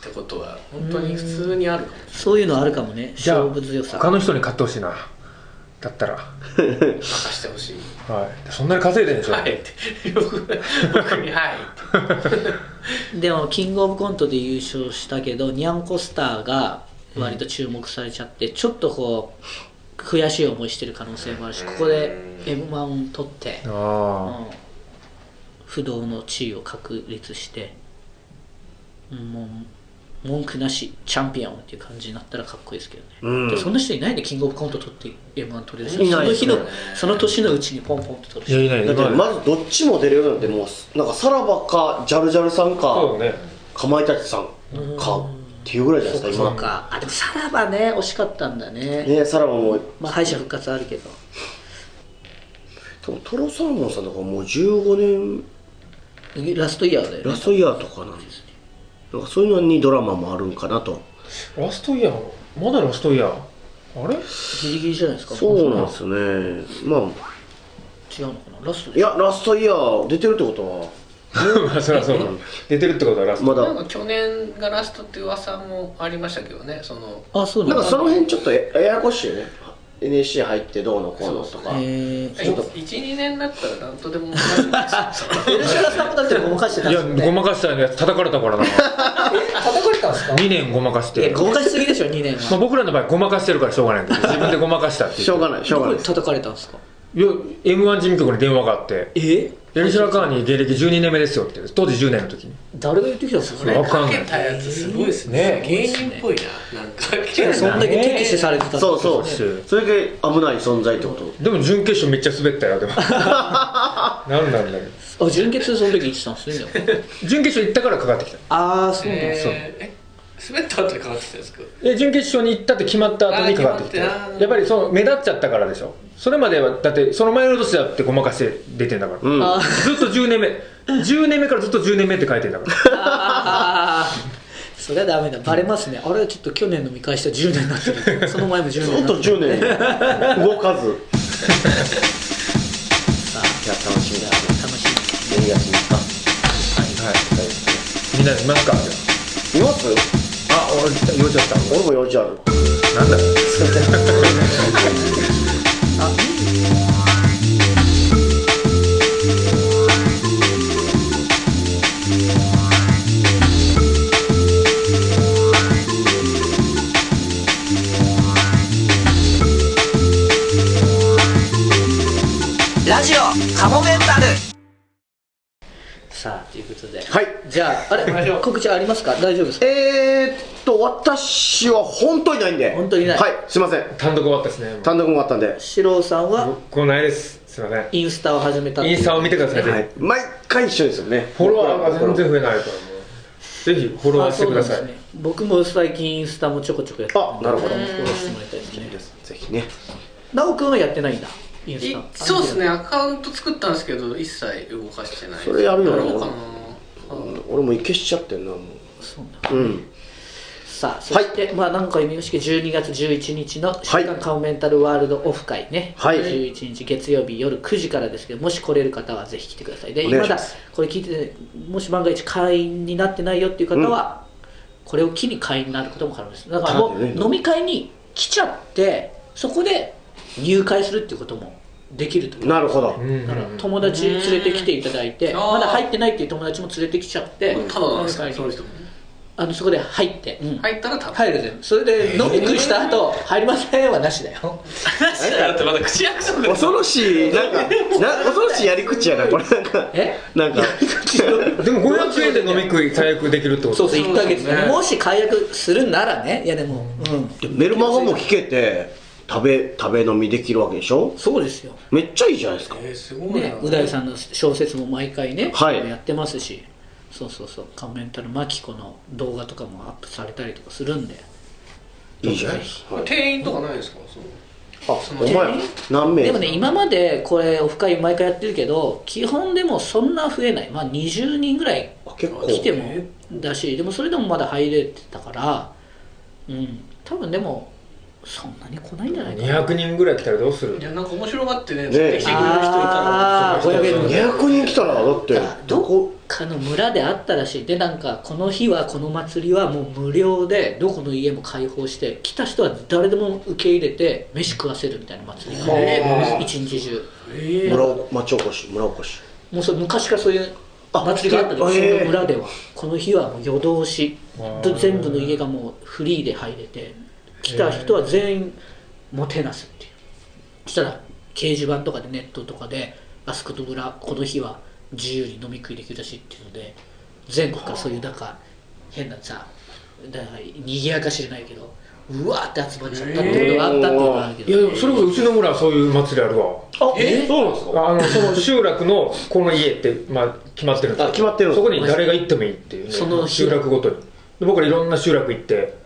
てことは本当に普通にあるかもしそういうのあるかもね。じゃあ勝負強さ。他の人に買ってほしいな。だったら。任してほしい。はい。そんなに稼いでるんでしょ。はい。って僕僕にはい。でもキングオブコントで優勝したけどニャンコスターが割と注目されちゃって、ちょっとこう悔しい思いしてる可能性もあるしここで m 1取って、あうん不動の地位を確立してうんもう文句なしチャンピオンっていう感じになったらかっこいいですけどね、うん。でそんな人いないでキングオブコント取って m 1取れる人。いないですね。その日のその年のうちにポンポンって取るあいや人いない。まだってまずどっちも出れるなんてもうなんかさらばかジャルジャルさんかそうだね。かまいたちさんかっていうぐらいじゃないですかそう今か。あでもさらばね惜しかったんだね。ねさらばもまあ敗者復活あるけど。多分トロサーモンさんとかもう15年ラストイヤーだよね。ラストイヤーとかなんですね。なんかそういうのにドラマもあるんかなと。ラストイヤー？まだラストイヤー？あれ？ギリギリじゃないですか？そうなんですよね。まあ。違うのかな？ラストいでやラストイヤー出てるってことは。まあそりゃそうだ。出てるってことはラスト。まだ。なんか去年がラストっていう噂もありましたけどねその。あそうなんだ。なんかその辺ちょっとやややこしいよね NSC 入ってどうのこうのとか。えー、ちょっと。12年だったら何とでも同じですよ。エルシャラさんもだってごまかしてたんいですよね。やごまかしたやつ叩かれたからな叩かれたんですか？2年ごまかして。ごまかしすぎでしょ2年まあ、は僕らの場合ごまかしてるからしょうがないんで自分でごまかしたってしょうがないしょうがない叩かれたんですか？いや m 1事務局に電話があって。え？エルシャラカーニ芸歴12年目ですよって当時10年の時に。誰が言ってきたんですかそれわかんない。たやつすごいですね。ね芸人っぽいな。なんかそんだけ敵視されてたそうそう。ねそれで危ない存在ってこと？でも準決勝めっちゃ滑ったよでも。なんなんだけど。あ純潔でその時言ってたんですね 準決勝行ったからかかってきた。ああそうなんだ、えーえ滑った後にかかってきたんですか？え準決勝に行ったって決まった後にかかってきてやっぱりその目立っちゃったからでしょ。それまではだってその前の年だってごまかして出てんだから、うん。あずっと10年目。10年目からずっと10年目って書いてんだから。それはダメだ。バレますね。あれちょっと去年の見返した10年になってる。その前も10年ずっとになってる。10年。動かず。さいや楽しみだ。あ楽しみ。12月3日はい。みんな見ますかじゃ見ます？あ俺用事あった。俺も用事ある。なんだラジオカモメンタル。さあということで。はい。じゃああれ？告知ありますか？大丈夫ですか？えーと私は本当にないんで。本当にない。はいすいません。単独終わったですね。単独も終わったんで。四郎さんは？僕もないです。すいません。インスタを始めた。インスタを見てください。はい。毎回一緒ですよね。フォロワーが全然増えないからもう。ぜひフォロワーしてください。ね。僕も最近インスタもちょこちょこやってあなるほど。フォローしてもらいたいで。すねぜひね。なおくんはやってないんだ。インスいタそうですね。アカウント作ったんですけど一切動かしてないそれやるよな。俺も消しちゃってんなもそうなんうんさあそして、まあ何回も言いましたけ？ど12月11日の「週刊カモメンタルワールドオフ会ね」はい。11日月曜日夜9時からですけどもし来れる方はぜひ来てくださいでまだこれ聞いててもし万が一会員になってないよっていう方は、これを機に会員になることも可能です。だからもう飲み会に来ちゃってそこで入会するっていうこともできるとなるほど。うんだから友達連れてきていただいてうん。まだ入ってないっていう友達も連れてきちゃってただなんですか飲み会に。その人もあのそこで入って、うん。入ったらただ入るぜ。それで飲み食いした後入りませんはなしだよ。だってまだ口約束で。恐ろしいなんか な恐ろしいやり口やなこれ。なんかえ？なんか。でも500円で飲み食い最悪できるってことそうそう1ヶ月で、そうですね。もし解約するならね。いやでもうん。メルマガも聞けて食べ食べ飲みできるわけでしょ？そうですよ。めっちゃいいじゃないですか。えー、すごいな。ねう大さんの小説も毎回ね、はい。やってますしそうそうそう。カメンタルマキコの動画とかもアップされたりとかするんで。いいじゃないですか、はい、店員とかないですか？その。あお前何名？でもね今までこれオフ会毎回やってるけど基本でもそんな増えない。まあ20人ぐらいあ結構。来てもだしでもそれでもまだ入れてたから。うん。多分でもそんなに来ないんじゃないかな。200人ぐらい来たらどうする？いやなんか面白がってねね来てくれる人いたら。あー500円200人来たらだってどこかの村であったらしい。でなんかこの日はこの祭りはもう無料でどこの家も開放して来た人は誰でも受け入れて飯食わせるみたいな祭りが。え一日中。え村お町おこし村おこし。もうそれ昔からそういう祭りがあったんですその村では。この日はもう夜通し。と全部の家がもうフリーで入れて来た人は全員もてなすっていう。そしたら掲示板とかでネットとかであそこの村この日は自由に飲み食いできるらしいっていうので全国からそういうなんか変なさだから賑やかしじゃないけどうわーって集まっちゃったってことがあったっていうのがあるけど、いやでもそれこそうちの村はそういう祭りあるわ。あえそうなんですか？あのその集落のこの家って、まあ、決まってるんですよ。あ決まってるんですそこに誰が行ってもいいっていうねその集落ごとに。で僕らいろんな集落行って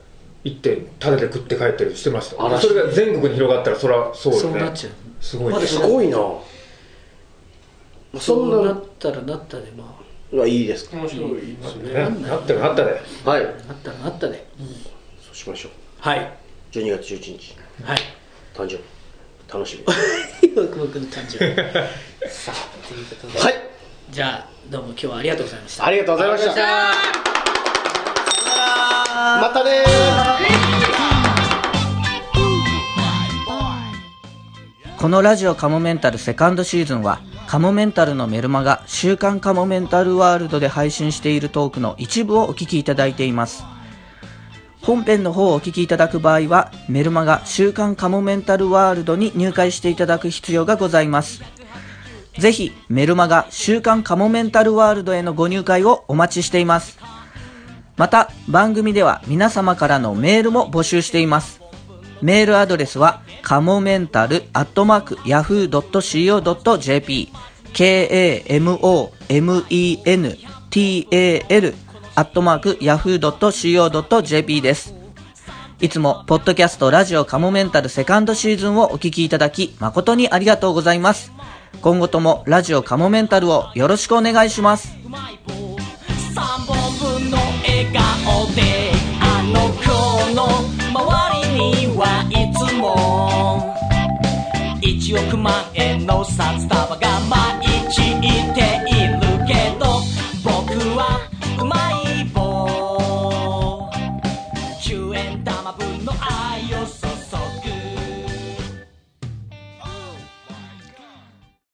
行ってタダで食って帰ったりしてました。あらそれが全国に広がったらそりゃそうよね。そうなっちゃう。すごいすごいな。そそうなんなったらなったでまうわいいですか。面白いですね。ねなったらなったで。はい。あなったらなったで、うんそうしましょう。はい。12月11日はい。誕生日。楽しみ。僕 僕の誕生日。さあ。ということで、はい。じゃあどうも今日はありがとうございました。ありがとうございましたまたねこのラジオカモメンタルセカンドシーズンはカモメンタルのメルマガ週刊カモメンタルワールドで配信しているトークの一部をお聞きいただいています。本編の方をお聞きいただく場合はメルマガ週刊カモメンタルワールドに入会していただく必要がございます。ぜひメルマガ週刊カモメンタルワールドへのご入会をお待ちしています。また番組では皆様からのメールも募集していますメールアドレスは、かもメンタルアットマーク yahoo.co.jp k-a-m-o-m-e-n-t-a-l アットマーク yahoo.co.jp です。いつも、ポッドキャストラジオカモメンタルセカンドシーズンをお聞きいただき、誠にありがとうございます。今後ともラジオカモメンタルをよろしくお願いします。笑顔であの子の周りにはいつも。1億万円の札束が毎日